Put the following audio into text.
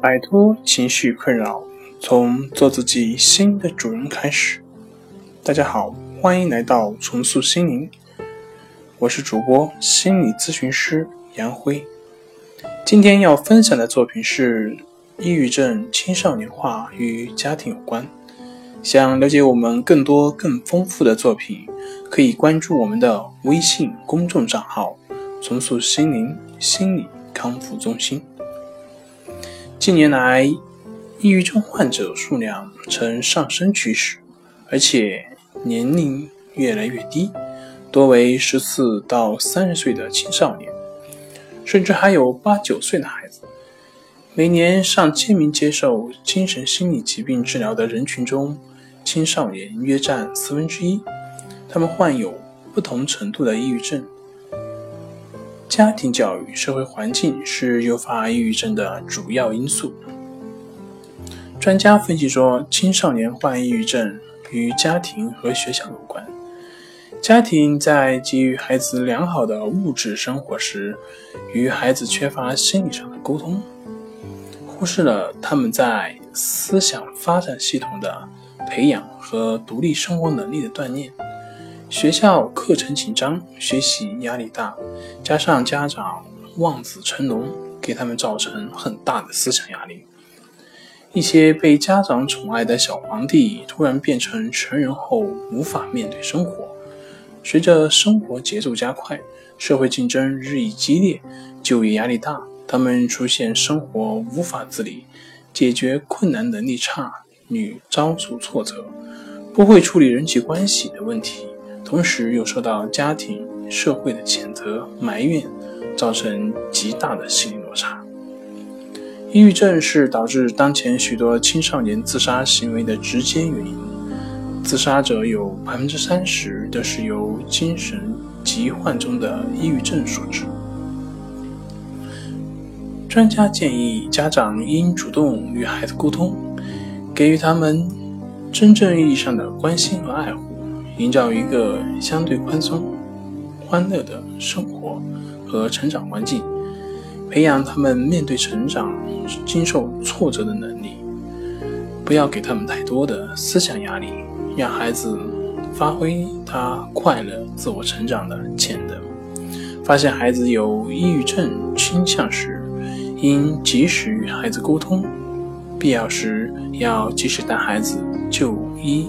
摆脱情绪困扰，从做自己新的主人开始。大家好，欢迎来到重塑心灵，我是主播心理咨询师杨辉。今天要分享的作品是抑郁症青少年化与家庭有关。想了解我们更多更丰富的作品，可以关注我们的微信公众账号“重塑心灵心理康复中心”。近年来，抑郁症患者数量呈上升趋势，而且年龄越来越低，多为十四到三十岁的青少年，甚至还有八九岁的孩子。每年上千名接受精神心理疾病治疗的人群中，青少年约占四分之一，他们患有不同程度的抑郁症。家庭教育、社会环境是诱发抑郁症的主要因素。专家分析说，青少年患抑郁症与家庭和学校有关。家庭在给予孩子良好的物质生活时，与孩子缺乏心理上的沟通，忽视了他们在思想发展系统的培养和独立生活能力的锻炼。学校课程紧张，学习压力大，加上家长望子成龙，给他们造成很大的思想压力。一些被家长宠爱的小皇帝，突然变成成人后无法面对生活。随着生活节奏加快，社会竞争日益激烈，就业压力大，他们出现生活无法自理，解决困难能力差，屡遭受挫折，不会处理人际关系的问题。同时又受到家庭、社会的谴责、埋怨，造成极大的心理落差。抑郁症是导致当前许多青少年自杀行为的直接原因，自杀者有百分之三十都是由精神疾患中的抑郁症所致。专家建议，家长应主动与孩子沟通，给予他们真正意义上的关心和爱护。营造一个相对宽松、欢乐的生活和成长环境，培养他们面对成长、经受挫折的能力。不要给他们太多的思想压力，让孩子发挥他快乐、自我成长的潜能。发现孩子有抑郁症倾向时，应及时与孩子沟通，必要时要及时带孩子就医。